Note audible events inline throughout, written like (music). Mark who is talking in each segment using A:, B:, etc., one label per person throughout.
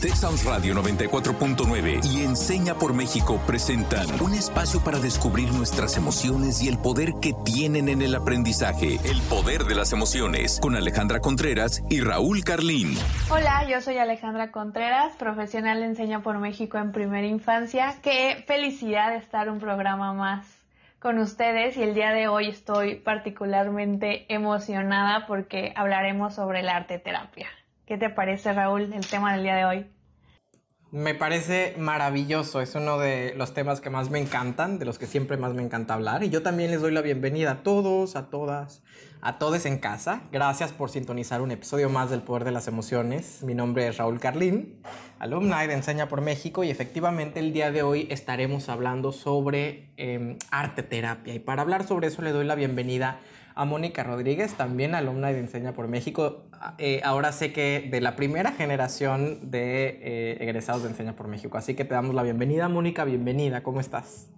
A: Texas Radio 94.9 y Enseña por México presentan un espacio para descubrir nuestras emociones y el poder que tienen en el aprendizaje. El poder de las emociones con Alejandra Contreras y Raúl Carlín.
B: Hola, yo soy Alejandra Contreras, profesional de Enseña por México en primera infancia. Qué felicidad estar un programa más con ustedes y el día de hoy estoy particularmente emocionada porque hablaremos sobre la arte terapia. ¿Qué te parece, Raúl, el tema del día de hoy?
C: Me parece maravilloso, es uno de los temas que más me encantan, de los que siempre más me encanta hablar. Y yo también les doy la bienvenida a todos, a todas, a todos en casa. Gracias por sintonizar un episodio más del Poder de las Emociones. Mi nombre es Raúl Carlín, alumni de Enseña por México y efectivamente el día de hoy estaremos hablando sobre eh, arte terapia. Y para hablar sobre eso le doy la bienvenida a Mónica Rodríguez, también alumna de Enseña por México. Eh, ahora sé que de la primera generación de eh, egresados de Enseña por México. Así que te damos la bienvenida, Mónica, bienvenida, ¿cómo estás?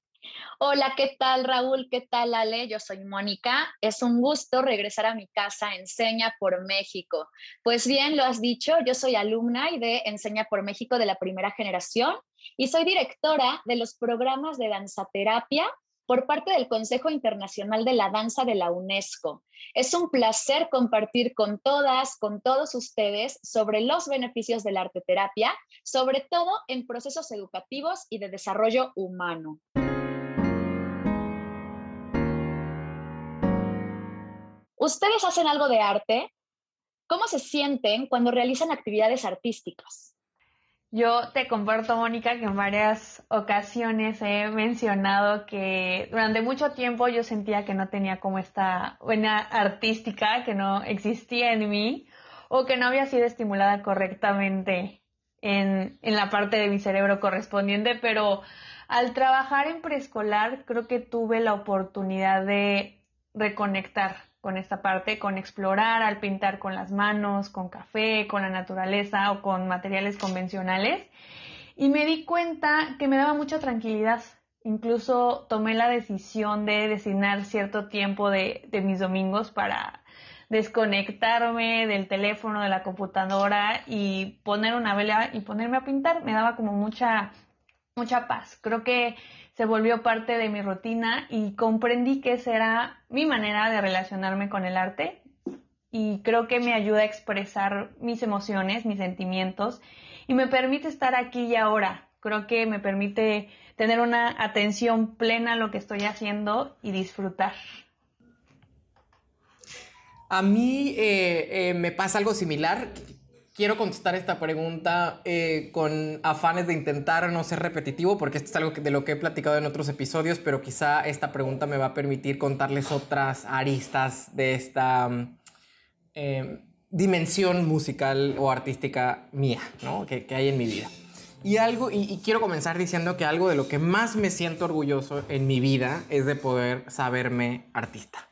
D: Hola, ¿qué tal Raúl? ¿Qué tal Ale? Yo soy Mónica. Es un gusto regresar a mi casa Enseña por México. Pues bien, lo has dicho, yo soy alumna y de Enseña por México de la primera generación y soy directora de los programas de danzaterapia por parte del Consejo Internacional de la Danza de la UNESCO. Es un placer compartir con todas, con todos ustedes sobre los beneficios de la arte terapia, sobre todo en procesos educativos y de desarrollo humano. ¿Ustedes hacen algo de arte? ¿Cómo se sienten cuando realizan actividades artísticas?
B: Yo te comparto, Mónica, que en varias ocasiones he mencionado que durante mucho tiempo yo sentía que no tenía como esta buena artística, que no existía en mí o que no había sido estimulada correctamente en, en la parte de mi cerebro correspondiente, pero al trabajar en preescolar creo que tuve la oportunidad de reconectar con esta parte, con explorar, al pintar con las manos, con café, con la naturaleza o con materiales convencionales. Y me di cuenta que me daba mucha tranquilidad. Incluso tomé la decisión de designar cierto tiempo de, mis domingos para desconectarme del teléfono, de la computadora y poner una vela y ponerme a pintar. Me daba como mucha, mucha paz. Creo que se volvió parte de mi rutina y comprendí que esa era mi manera de relacionarme con el arte y creo que me ayuda a expresar mis emociones, mis sentimientos y me permite estar aquí y ahora. Creo que me permite tener una atención plena a lo que estoy haciendo y disfrutar.
C: A mí eh, eh, me pasa algo similar quiero contestar esta pregunta eh, con afanes de intentar no ser repetitivo, porque esto es algo de lo que he platicado en otros episodios, pero quizá esta pregunta me va a permitir contarles otras aristas de esta mm, eh, dimensión musical o artística mía, ¿no? que, hay en mi vida. Y algo, y quiero comenzar diciendo que algo de lo que más me siento orgulloso en mi vida es de poder saberme artista.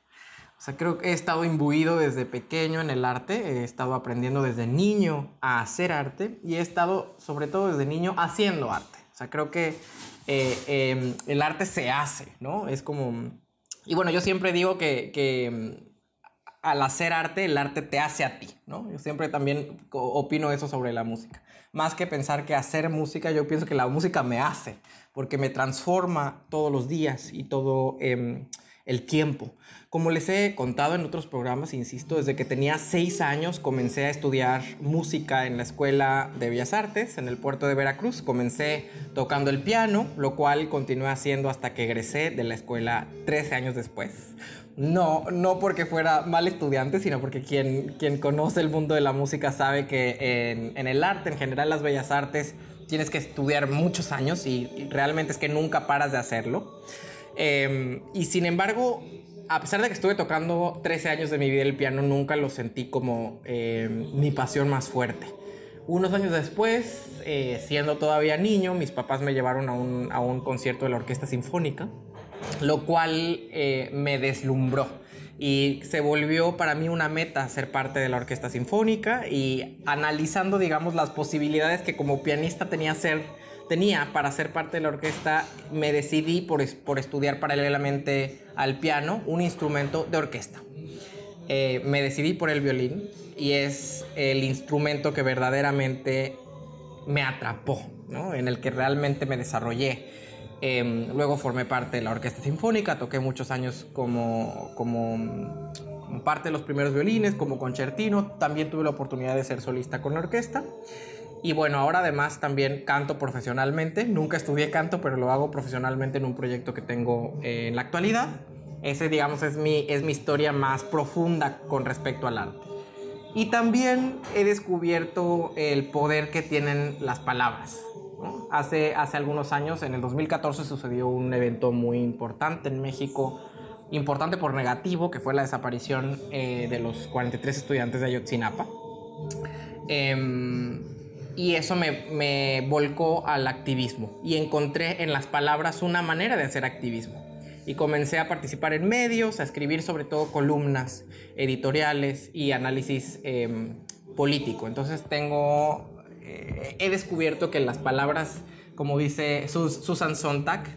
C: O sea, creo que he estado imbuido desde pequeño en el arte, he estado aprendiendo desde niño a hacer arte y he estado sobre todo desde niño haciendo arte. O sea, creo que eh, em, el arte se hace, ¿no? Es como... Y bueno, yo siempre digo que, que em, al hacer arte, el arte te hace a ti, ¿no? Yo siempre también opino eso sobre la música. Más que pensar que hacer música, yo pienso que la música me hace, porque me transforma todos los días y todo eh, el tiempo. Como les he contado en otros programas, insisto, desde que tenía seis años comencé a estudiar música en la Escuela de Bellas Artes en el puerto de Veracruz. Comencé tocando el piano, lo cual continué haciendo hasta que egresé de la escuela 13 años después. No, no porque fuera mal estudiante, sino porque quien, quien conoce el mundo de la música sabe que en, en el arte, en general las bellas artes, tienes que estudiar muchos años y realmente es que nunca paras de hacerlo. Em, y sin embargo, a pesar de que estuve tocando 13 años de mi vida el piano, nunca lo sentí como em, mi pasión más fuerte. Unos años después, eh, siendo todavía niño, mis papás me llevaron a un, a un concierto de la Orquesta Sinfónica, lo cual eh, me deslumbró y se volvió para mí una meta ser parte de la Orquesta Sinfónica y analizando, digamos, las posibilidades que como pianista tenía ser tenía para ser parte de la orquesta, me decidí por, por estudiar paralelamente al piano un instrumento de orquesta. Eh, me decidí por el violín y es el instrumento que verdaderamente me atrapó, ¿no? En el que realmente me desarrollé. Em, luego formé parte de la Orquesta Sinfónica, toqué muchos años como, como, como, parte de los primeros violines, como concertino. También tuve la oportunidad de ser solista con la orquesta. Y bueno, ahora además también canto profesionalmente. Nunca estudié canto, pero lo hago profesionalmente en un proyecto que tengo eh, en la actualidad. Ese, digamos, es mi, es mi historia más profunda con respecto al arte. Y también he descubierto el poder que tienen las palabras. Hace, hace algunos años, en el 2014, sucedió un evento muy importante en México, importante por negativo, que fue la desaparición eh, de los 43 estudiantes de Ayotzinapa. Eh, y eso me, me volcó al activismo y encontré en las palabras una manera de hacer activismo. Y comencé a participar en medios, a escribir sobre todo columnas editoriales y análisis em, político. Entonces tengo, eh, he descubierto que las palabras, como dice Susan Sontag,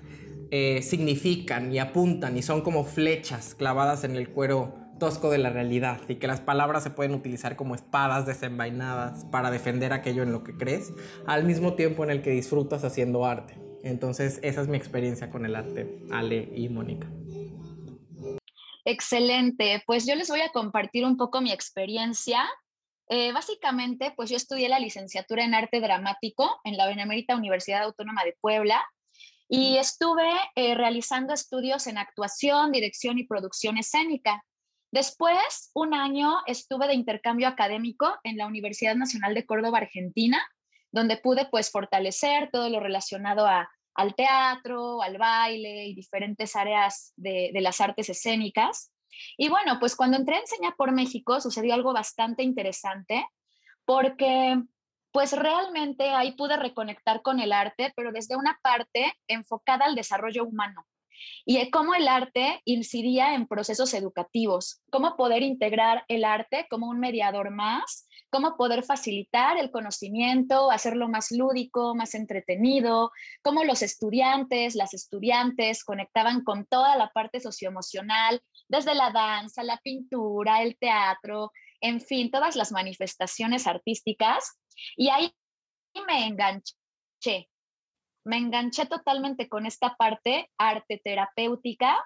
C: eh, significan y apuntan y son como flechas clavadas en el cuero tosco de la realidad y que las palabras se pueden utilizar como espadas desenvainadas para defender aquello en lo que crees, al mismo tiempo en el que disfrutas haciendo arte. Entonces, esa es mi experiencia con el arte, Ale y Mónica.
D: Excelente, pues yo les voy a compartir un poco mi experiencia. Eh, básicamente, pues yo estudié la licenciatura en arte dramático en la Benemérita Universidad Autónoma de Puebla y estuve eh, realizando estudios en actuación, dirección y producción escénica. Después, un año estuve de intercambio académico en la Universidad Nacional de Córdoba, Argentina, donde pude pues fortalecer todo lo relacionado al teatro, al baile y diferentes áreas de, de las artes escénicas. Y bueno, pues cuando entré a Enseñar por México sucedió algo bastante interesante porque pues realmente ahí pude reconectar con el arte, pero desde una parte enfocada al desarrollo humano y cómo el arte incidía en procesos educativos, cómo poder integrar el arte como un mediador más, cómo poder facilitar el conocimiento, hacerlo más lúdico, más entretenido, cómo los estudiantes, las estudiantes conectaban con toda la parte socioemocional, desde la danza, la pintura, el teatro, en fin, todas las manifestaciones artísticas. Y ahí me enganché me enganché totalmente con esta parte arte terapéutica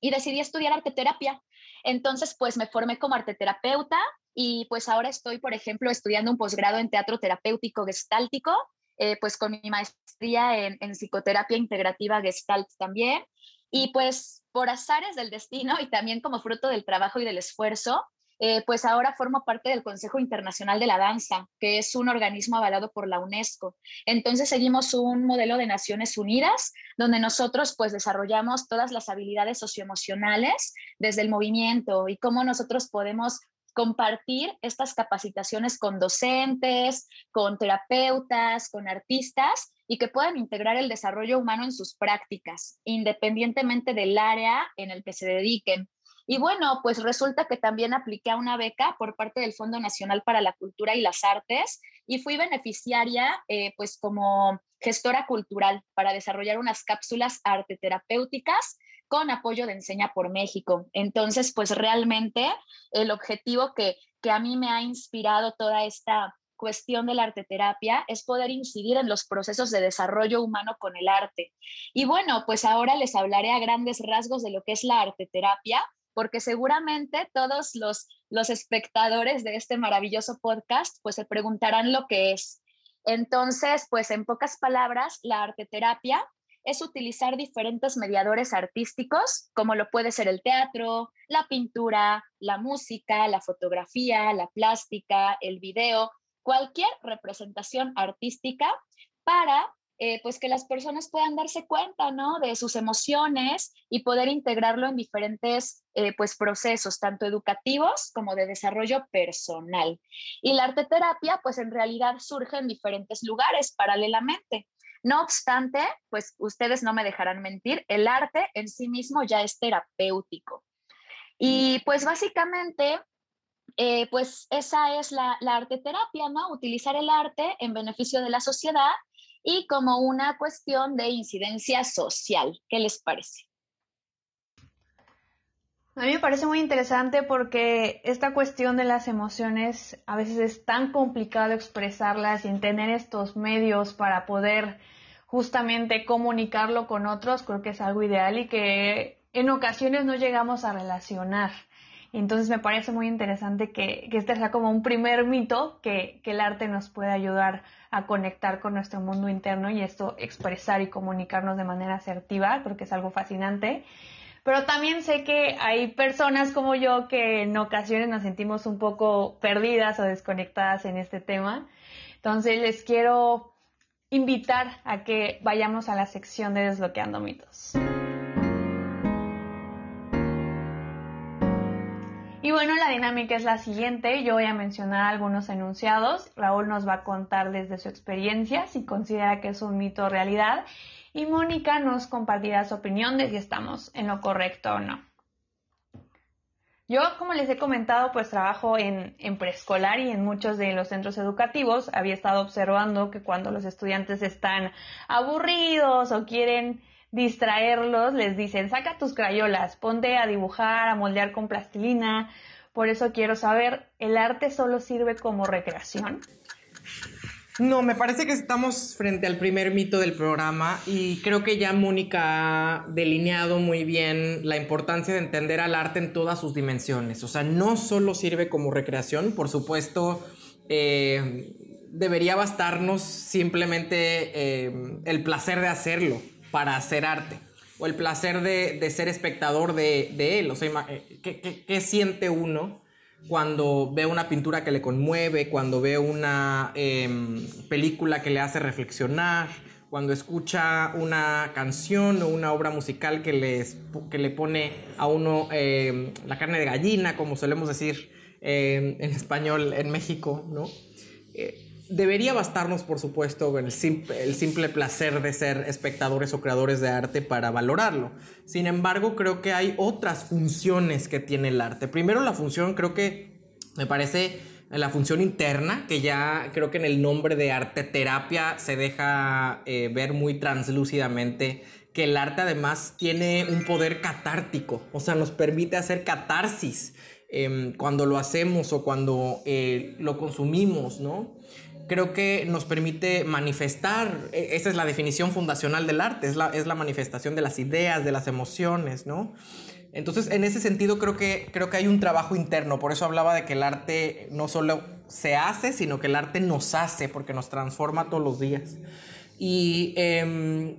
D: y decidí estudiar arte terapia. Entonces, pues me formé como arte terapeuta y pues ahora estoy, por ejemplo, estudiando un posgrado en teatro terapéutico gestáltico, eh, pues con mi maestría en, en psicoterapia integrativa gestalt también. Y pues por azares del destino y también como fruto del trabajo y del esfuerzo, eh, pues ahora formo parte del Consejo Internacional de la Danza, que es un organismo avalado por la UNESCO. Entonces seguimos un modelo de Naciones Unidas, donde nosotros pues desarrollamos todas las habilidades socioemocionales desde el movimiento y cómo nosotros podemos compartir estas capacitaciones con docentes, con terapeutas, con artistas y que puedan integrar el desarrollo humano en sus prácticas, independientemente del área en el que se dediquen. Y bueno, pues resulta que también apliqué a una beca por parte del Fondo Nacional para la Cultura y las Artes y fui beneficiaria eh, pues como gestora cultural para desarrollar unas cápsulas arte terapéuticas con apoyo de Enseña por México. Entonces, pues realmente el objetivo que, que a mí me ha inspirado toda esta cuestión de la arteterapia es poder incidir en los procesos de desarrollo humano con el arte. Y bueno, pues ahora les hablaré a grandes rasgos de lo que es la arteterapia, porque seguramente todos los, los espectadores de este maravilloso podcast pues se preguntarán lo que es. Entonces, pues en pocas palabras, la arteterapia es utilizar diferentes mediadores artísticos, como lo puede ser el teatro, la pintura, la música, la fotografía, la plástica, el video, cualquier representación artística para eh, pues que las personas puedan darse cuenta, ¿no? De sus emociones y poder integrarlo en diferentes, eh, pues, procesos, tanto educativos como de desarrollo personal. Y la arte terapia, pues, en realidad surge en diferentes lugares paralelamente. No obstante, pues, ustedes no me dejarán mentir, el arte en sí mismo ya es terapéutico. Y pues básicamente eh, pues esa es la, la arte terapia, ¿no? Utilizar el arte en beneficio de la sociedad y como una cuestión de incidencia social. ¿Qué les parece?
B: A mí me parece muy interesante porque esta cuestión de las emociones a veces es tan complicado expresarlas y en tener estos medios para poder justamente comunicarlo con otros, creo que es algo ideal y que en ocasiones no llegamos a relacionar. Entonces me parece muy interesante que, este sea como un primer mito que, que el arte nos puede ayudar a conectar con nuestro mundo interno y esto expresar y comunicarnos de manera asertiva, creo que es algo fascinante. Pero también sé que hay personas como yo que en ocasiones nos sentimos un poco perdidas o desconectadas en este tema. Entonces les quiero invitar a que vayamos a la sección de desbloqueando mitos. Bueno, la dinámica es la siguiente. Yo voy a mencionar algunos enunciados. Raúl nos va a contar desde su experiencia si considera que es un mito o realidad y Mónica nos compartirá su opinión de si estamos en lo correcto o no. Yo, como les he comentado, pues trabajo en, en, preescolar y en muchos de los centros educativos. Había estado observando que cuando los estudiantes están aburridos o quieren distraerlos, les dicen, saca tus crayolas, ponte a dibujar, a moldear con plastilina. Por eso quiero saber, ¿el arte solo sirve como recreación?
C: No, me parece que estamos frente al primer mito del programa y creo que ya Mónica ha delineado muy bien la importancia de entender al arte en todas sus dimensiones. O sea, no solo sirve como recreación, por supuesto, eh, debería bastarnos simplemente eh, el placer de hacerlo para hacer arte o el placer de, ser espectador de, él. O sea, eh, qué siente uno? cuando ve una pintura que le conmueve, cuando ve una em, película que le hace reflexionar, cuando escucha una canción o una obra musical que, les, que le pone a uno em, la carne de gallina, como solemos decir em, en español en México, ¿no? Debería bastarnos, por supuesto, el el simple placer de ser espectadores o creadores de arte para valorarlo. Sin embargo, creo que hay otras funciones que tiene el arte. Primero, la función, creo que me parece la función interna, que ya creo que en el nombre de arte terapia se deja eh, ver muy translúcidamente que el arte además tiene un poder catártico, o sea, nos permite hacer catarsis em, cuando lo hacemos o cuando eh, lo consumimos, ¿no? Creo que nos permite manifestar, e, esa es la definición fundacional del arte, es la, es la manifestación de las ideas, de las emociones, ¿no? Entonces, en ese sentido, creo que, creo que hay un trabajo interno, por eso hablaba de que el arte no solo se hace, sino que el arte nos hace, porque nos transforma todos los días. Y em,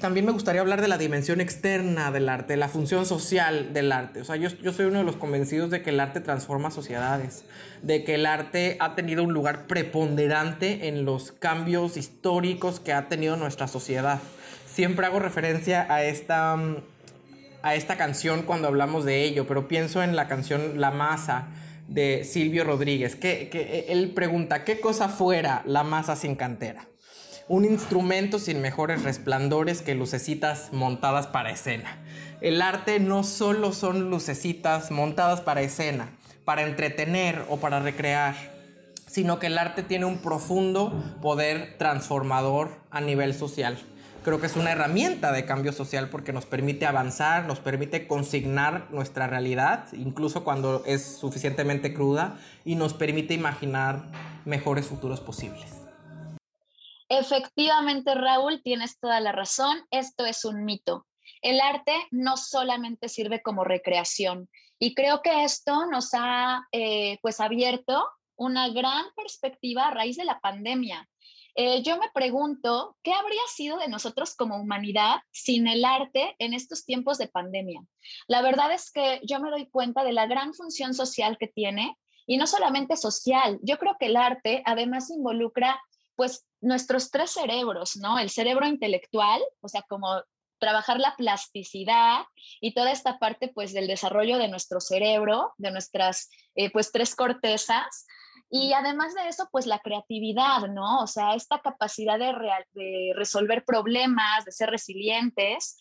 C: también me gustaría hablar de la dimensión externa del arte, la función social del arte. O sea, yo, yo soy uno de los convencidos de que el arte transforma sociedades, de que el arte ha tenido un lugar preponderante en los cambios históricos que ha tenido nuestra sociedad. Siempre hago referencia a esta, a esta canción cuando hablamos de ello, pero pienso en la canción La Masa de Silvio Rodríguez, que, que él pregunta, ¿qué cosa fuera la masa sin cantera? Un instrumento sin mejores resplandores que lucecitas montadas para escena. El arte no solo son lucecitas montadas para escena, para entretener o para recrear, sino que el arte tiene un profundo poder transformador a nivel social. Creo que es una herramienta de cambio social porque nos permite avanzar, nos permite consignar nuestra realidad, incluso cuando es suficientemente cruda, y nos permite imaginar mejores futuros posibles.
D: Efectivamente, Raúl, tienes toda la razón. Esto es un mito. El arte no solamente sirve como recreación y creo que esto nos ha eh, pues abierto una gran perspectiva a raíz de la pandemia. Eh, yo me pregunto, ¿qué habría sido de nosotros como humanidad sin el arte en estos tiempos de pandemia? La verdad es que yo me doy cuenta de la gran función social que tiene y no solamente social, yo creo que el arte además involucra pues nuestros tres cerebros, ¿no? El cerebro intelectual, o sea, como trabajar la plasticidad y toda esta parte pues del desarrollo de nuestro cerebro, de nuestras eh, pues tres cortezas y además de eso pues la creatividad, ¿no? O sea, esta capacidad de, de resolver problemas, de ser resilientes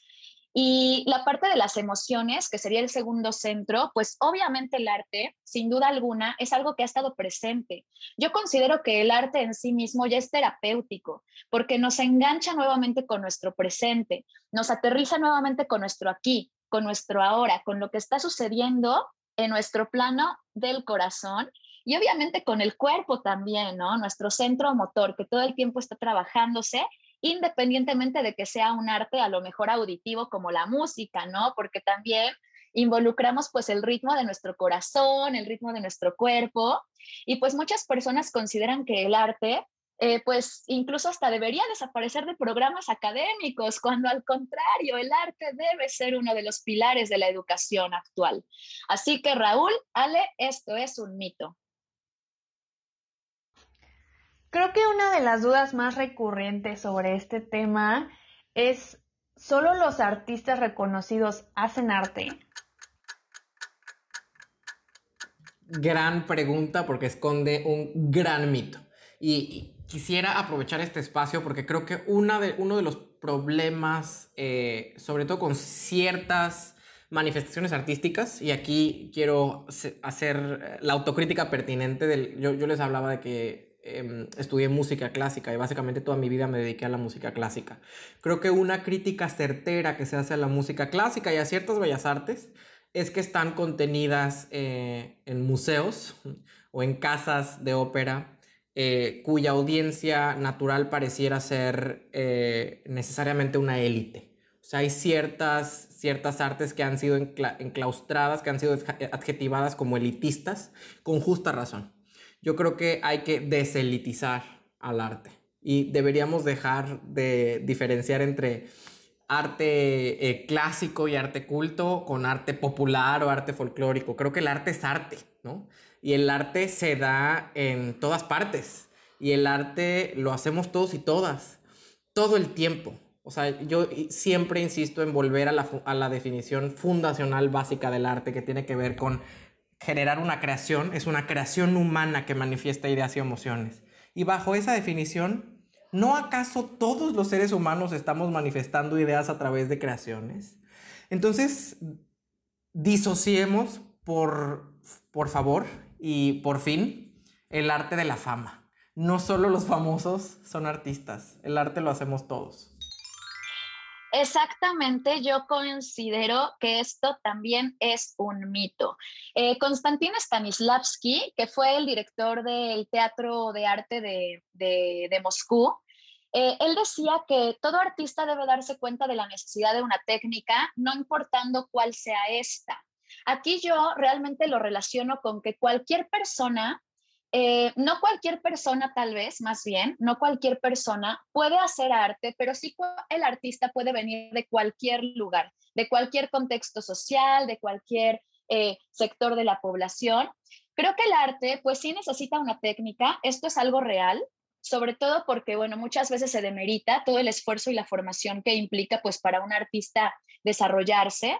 D: y la parte de las emociones, que sería el segundo centro, pues obviamente el arte, sin duda alguna, es algo que ha estado presente. Yo considero que el arte en sí mismo ya es terapéutico, porque nos engancha nuevamente con nuestro presente, nos aterriza nuevamente con nuestro aquí. con nuestro ahora, con lo que está sucediendo en nuestro plano del corazón y obviamente con el cuerpo también, ¿no? Nuestro centro motor que todo el tiempo está trabajándose independientemente de que sea un arte a lo mejor auditivo como la música, ¿no? Porque también involucramos pues el ritmo de nuestro corazón, el ritmo de nuestro cuerpo y pues muchas personas consideran que el arte eh, pues incluso hasta debería desaparecer de programas académicos, cuando al contrario, el arte debe ser uno de los pilares de la educación actual. Así que Raúl, Ale, esto es un mito.
B: Creo que una de las dudas más recurrentes sobre este tema es, ¿solo los artistas reconocidos hacen arte?
C: Gran pregunta porque esconde un gran mito. Y, quisiera aprovechar este espacio porque creo que una de, uno de los problemas, eh, sobre todo con ciertas manifestaciones artísticas, y aquí quiero hacer eh, la autocrítica pertinente del... Yo, yo les hablaba de que em, estudié música clásica y básicamente toda mi vida me dediqué a la música clásica. Creo que una crítica certera que se hace a la música clásica y a ciertas bellas artes es que están contenidas eh, en museos o en casas de ópera eh, cuya audiencia natural pareciera ser eh, necesariamente una élite. O sea, hay ciertas, ciertas artes que han sido enclaustradas, que han sido adjetivadas como elitistas, con justa razón. Yo creo que hay que deselitizar al arte y deberíamos dejar de diferenciar entre arte eh, clásico y arte culto con arte popular o arte folclórico. Creo que el arte es arte, ¿no? Y el arte se da en todas partes. Y el arte lo hacemos todos y todas. Todo el tiempo. O sea, yo siempre insisto en volver a la, a la definición fundacional básica del arte que tiene que ver con generar una creación. Es una creación humana que manifiesta ideas y emociones. Y bajo esa definición, ¿no acaso todos los seres humanos estamos manifestando ideas a través de creaciones? Entonces, disociemos por, por favor y por fin, el arte de la fama. No solo los famosos son artistas, el arte lo hacemos todos.
D: Exactamente, yo considero que esto también es un mito. Eh, Konstantin Stanislavski, que fue el director del Teatro de Arte de, Moscú, eh, él decía que todo artista debe darse cuenta de la necesidad de una técnica, no importando cuál sea esta. Aquí yo realmente lo relaciono con que cualquier persona, eh, no cualquier persona tal vez, más bien, no cualquier persona puede hacer arte, pero sí el artista puede venir de cualquier lugar, de cualquier contexto social, de cualquier eh, sector de la población. Creo que el arte, pues sí necesita una técnica, esto es algo real, sobre todo porque, bueno, muchas veces se demerita todo el esfuerzo y la formación que implica, pues, para un artista desarrollarse.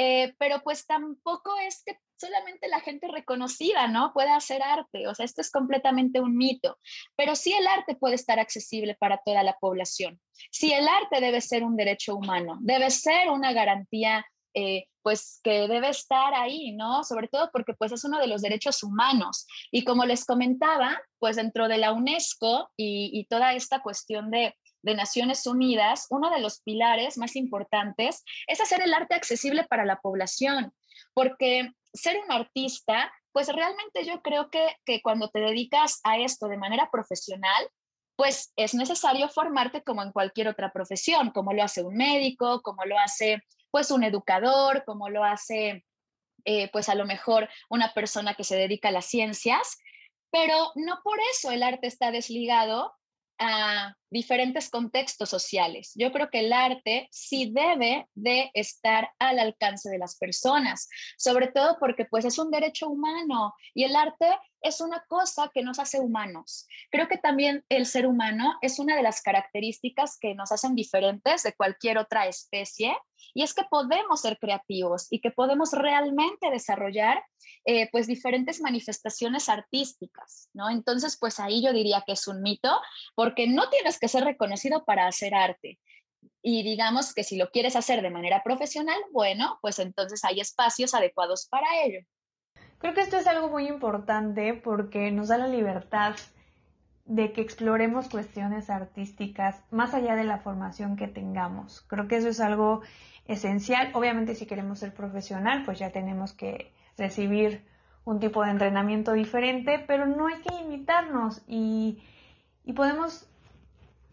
D: Eh, pero pues tampoco es que solamente la gente reconocida, ¿no? Puede hacer arte, o sea, esto es completamente un mito, pero sí el arte puede estar accesible para toda la población. Sí el arte debe ser un derecho humano, debe ser una garantía, eh, pues que debe estar ahí, ¿no? Sobre todo porque pues es uno de los derechos humanos. Y como les comentaba, pues dentro de la UNESCO y toda esta cuestión de de Naciones Unidas, uno de los pilares más importantes es hacer el arte accesible para la población, porque ser un artista, pues realmente yo creo que, que cuando te dedicas a esto de manera profesional, pues es necesario formarte como en cualquier otra profesión, como lo hace un médico, como lo hace pues un educador, como lo hace eh, pues a lo mejor una persona que se dedica a las ciencias, pero no por eso el arte está desligado a diferentes contextos sociales. Yo creo que el arte sí debe de estar al alcance de las personas, sobre todo porque pues es un derecho humano y el arte es una cosa que nos hace humanos. Creo que también el ser humano es una de las características que nos hacen diferentes de cualquier otra especie y es que podemos ser creativos y que podemos realmente desarrollar eh, pues diferentes manifestaciones artísticas, ¿no? Entonces pues ahí yo diría que es un mito porque no tienes que ser reconocido para hacer arte. Y digamos que si lo quieres hacer de manera profesional, bueno, pues entonces hay espacios adecuados para ello.
B: Creo que esto es algo muy importante porque nos da la libertad de que exploremos cuestiones artísticas más allá de la formación que tengamos. Creo que eso es algo esencial. Obviamente si queremos ser profesional, pues ya tenemos que recibir un tipo de entrenamiento diferente, pero no hay que imitarnos y, y podemos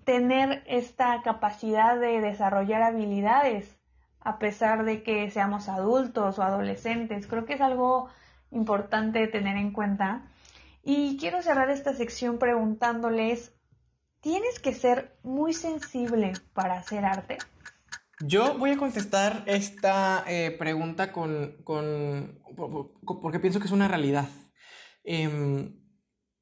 B: tener esta capacidad de desarrollar habilidades a pesar de que seamos adultos o adolescentes. Creo que es algo importante tener en cuenta. Y quiero cerrar esta sección preguntándoles, ¿tienes que ser muy sensible para hacer arte?
C: Yo voy a contestar esta eh, pregunta con, con, porque pienso que es una realidad. Em,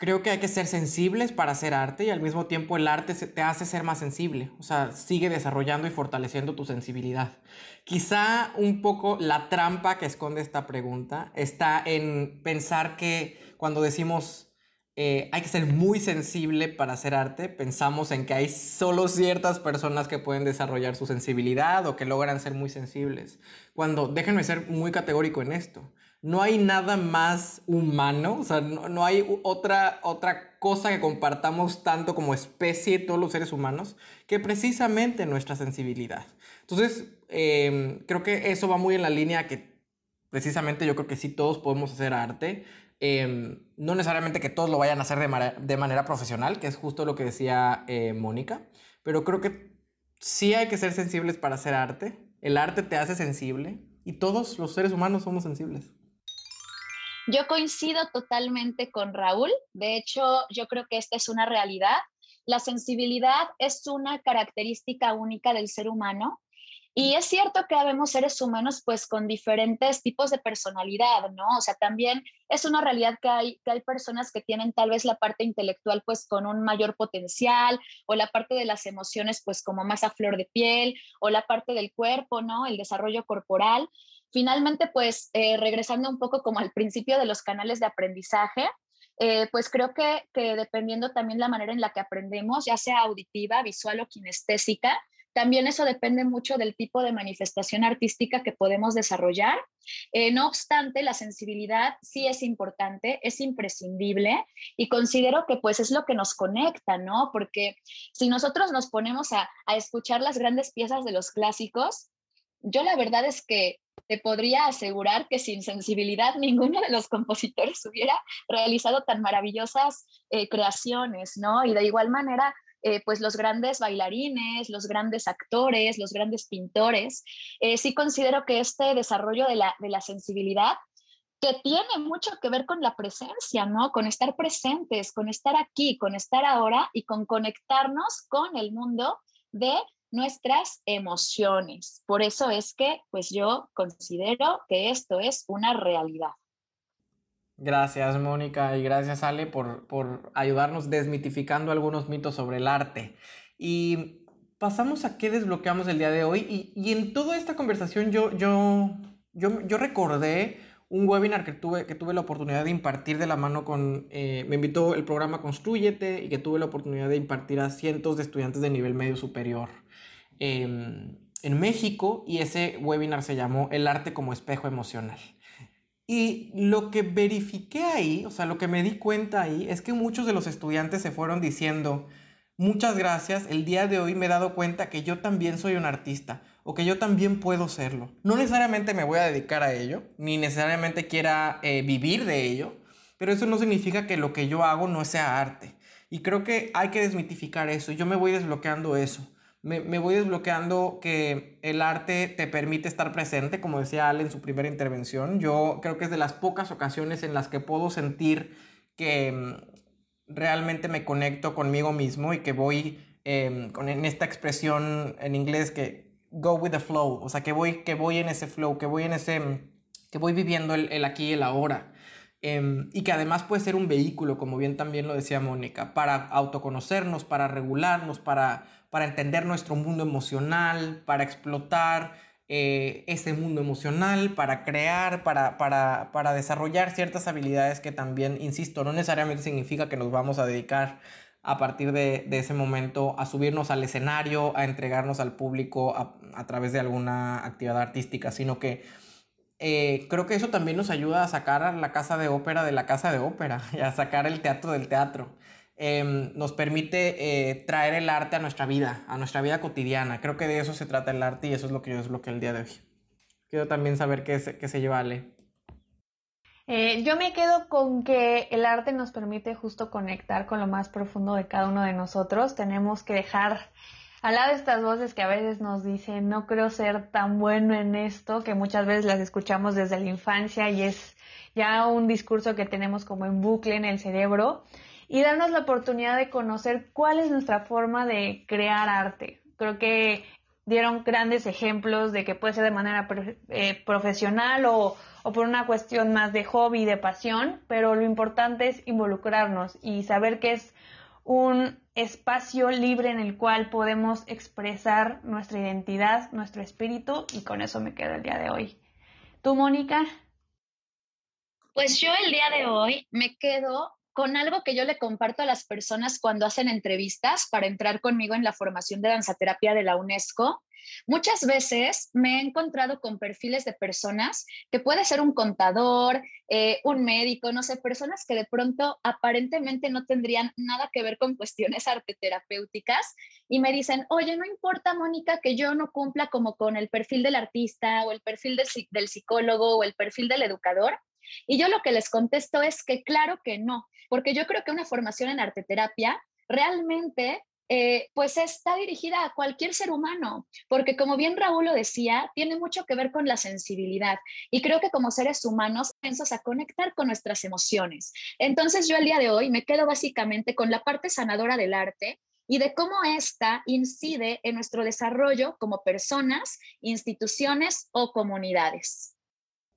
C: creo que hay que ser sensibles para hacer arte y al mismo tiempo el arte te hace ser más sensible, o sea, sigue desarrollando y fortaleciendo tu sensibilidad. Quizá un poco la trampa que esconde esta pregunta está en pensar que cuando decimos eh, hay que ser muy sensible para hacer arte, pensamos en que hay solo ciertas personas que pueden desarrollar su sensibilidad o que logran ser muy sensibles. Cuando, déjenme ser muy categórico en esto, no hay nada más humano, o sea, no, hay otra, otra cosa que compartamos tanto como especie, todos los seres humanos, que precisamente nuestra sensibilidad. Entonces, em, creo que eso va muy en la línea que precisamente yo creo que sí todos podemos hacer arte. Em, no necesariamente que todos lo vayan a hacer de, manera profesional, que es justo lo que decía eh, Mónica, pero creo que sí hay que ser sensibles para hacer arte. El arte te hace sensible y todos los seres humanos somos sensibles.
D: Yo coincido totalmente con Raúl. De hecho, yo creo que esta es una realidad. La sensibilidad es una característica única del ser humano. Y es cierto que habemos seres humanos pues con diferentes tipos de personalidad, ¿no? O sea, también es una realidad que hay, que hay personas que tienen tal vez la parte intelectual pues con un mayor potencial o la parte de las emociones pues como más a flor de piel o la parte del cuerpo, ¿no? El desarrollo corporal. Finalmente, pues eh, regresando un poco como al principio de los canales de aprendizaje, eh, pues creo que, dependiendo también la manera en la que aprendemos, ya sea auditiva, visual o kinestésica, también eso depende mucho del tipo de manifestación artística que podemos desarrollar. Eh, no obstante, la sensibilidad sí es importante, es imprescindible y considero que pues es lo que nos conecta, ¿no? Porque si nosotros nos ponemos a escuchar las grandes piezas de los clásicos, yo la verdad es que te podría asegurar que sin sensibilidad (laughs) ninguno de los compositores hubiera realizado tan maravillosas eh, creaciones, ¿no? Y de igual manera, eh, pues los grandes bailarines, los grandes actores, los grandes pintores, eh, sí considero que este desarrollo de la, de la sensibilidad que tiene mucho que ver con la presencia, ¿no? Con estar presentes, con estar aquí, con estar ahora y con conectarnos con el mundo de nuestras emociones. Por eso es que, pues yo considero que esto es una realidad.
C: Gracias, Mónica, y gracias, Ale, por, por ayudarnos desmitificando algunos mitos sobre el arte. Y pasamos a qué desbloqueamos el día de hoy. Y, en toda esta conversación yo, yo, yo, yo recordé un webinar que tuve, que tuve la oportunidad de impartir de la mano con, eh, me invitó el programa Construyete y que tuve la oportunidad de impartir a cientos de estudiantes de nivel medio superior. Em, en México y ese webinar se llamó El arte como espejo emocional. Y lo que verifiqué ahí, o sea, lo que me di cuenta ahí, es que muchos de los estudiantes se fueron diciendo, muchas gracias, el día de hoy me he dado cuenta que yo también soy un artista o que yo también puedo serlo. No necesariamente me voy a dedicar a ello, ni necesariamente quiera eh, vivir de ello, pero eso no significa que lo que yo hago no sea arte. Y creo que hay que desmitificar eso, yo me voy desbloqueando eso me, voy desbloqueando que el arte te permite estar presente, como decía Ale en su primera intervención. Yo creo que es de las pocas ocasiones en las que puedo sentir que mm, realmente me conecto conmigo mismo y que voy em, con, en esta expresión en inglés que go with the flow, o sea, que voy, que voy en ese flow, que voy en ese, que voy viviendo el, el aquí y el ahora. Em, y que además puede ser un vehículo, como bien también lo decía Mónica, para autoconocernos, para regularnos, para, para entender nuestro mundo emocional, para explotar eh, ese mundo emocional, para crear, para, para, para desarrollar ciertas habilidades que también, insisto, no necesariamente significa que nos vamos a dedicar a partir de, ese momento a subirnos al escenario, a entregarnos al público a, través de alguna actividad artística, sino que eh, creo que eso también nos ayuda a sacar la casa de ópera de la casa de ópera (laughs) y a sacar el teatro del teatro. Em, nos permite eh, traer el arte a nuestra vida, a nuestra vida cotidiana. Creo que de eso se trata el arte y eso es lo que yo desbloqueé el día de hoy. Quiero también saber qué se, qué se lleva Ale.
B: Eh, yo me quedo con que el arte nos permite justo conectar con lo más profundo de cada uno de nosotros. Tenemos que dejar al lado estas voces que a veces nos dicen no creo ser tan bueno en esto, que muchas veces las escuchamos desde la infancia y es ya un discurso que tenemos como en bucle en el cerebro y darnos la oportunidad de conocer cuál es nuestra forma de crear arte. Creo que dieron grandes ejemplos de que puede ser de manera eh, profesional o o por una cuestión más de hobby, de pasión, pero lo importante es involucrarnos y saber que es un espacio libre en el cual podemos expresar nuestra identidad, nuestro espíritu y con eso me quedo el día de hoy. ¿Tú, Mónica?
D: Pues yo el día de hoy me quedo con algo que yo le comparto a las personas cuando hacen entrevistas para entrar conmigo en la formación de danzaterapia de la UNESCO. Muchas veces me he encontrado con perfiles de personas que puede ser un contador, eh, un médico, no sé, personas que de pronto aparentemente no tendrían nada que ver con cuestiones (laughs) arteterapéuticas y me dicen, oye, no importa, Mónica, que yo no cumpla como con el perfil del artista o el perfil del psicólogo o el perfil del educador. Y yo lo que les contesto es que claro que no, porque yo creo que una formación en arteterapia realmente eh, pues está dirigida a cualquier ser humano, porque como bien Raúl lo decía, tiene mucho que ver con la sensibilidad y creo que como seres humanos pensamos a conectar con nuestras emociones. Entonces yo el día de hoy me quedo básicamente con la parte sanadora del arte y de cómo ésta incide en nuestro desarrollo como personas, instituciones o comunidades.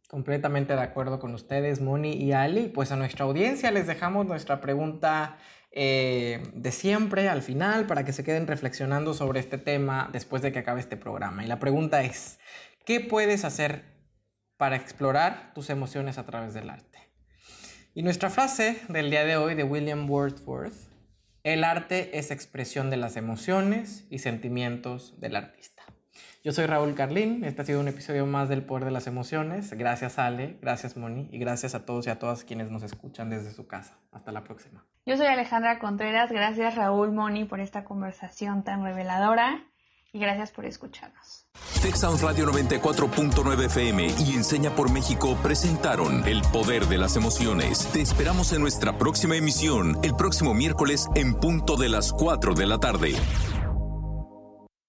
C: Completamente de acuerdo con ustedes, Moni y Ali. Pues a nuestra audiencia les dejamos nuestra pregunta eh, de siempre al final para que se queden reflexionando sobre este tema después de que acabe este programa. Y la pregunta es, ¿qué puedes hacer para explorar tus emociones a través del arte? Y nuestra frase del día de hoy de William Wordsworth, el arte es expresión de las emociones y sentimientos del artista. Yo soy Raúl Carlín, este ha sido un episodio más del Poder de las Emociones. Gracias Ale, gracias Moni y gracias a todos y a todas quienes nos escuchan desde su casa. Hasta la próxima.
B: Yo soy Alejandra Contreras, gracias Raúl Moni por esta conversación tan reveladora y gracias por escucharnos.
A: Texas Radio 94.9 FM y Enseña por México presentaron El Poder de las Emociones. Te esperamos en nuestra próxima emisión el próximo miércoles en punto de las 4 de la tarde.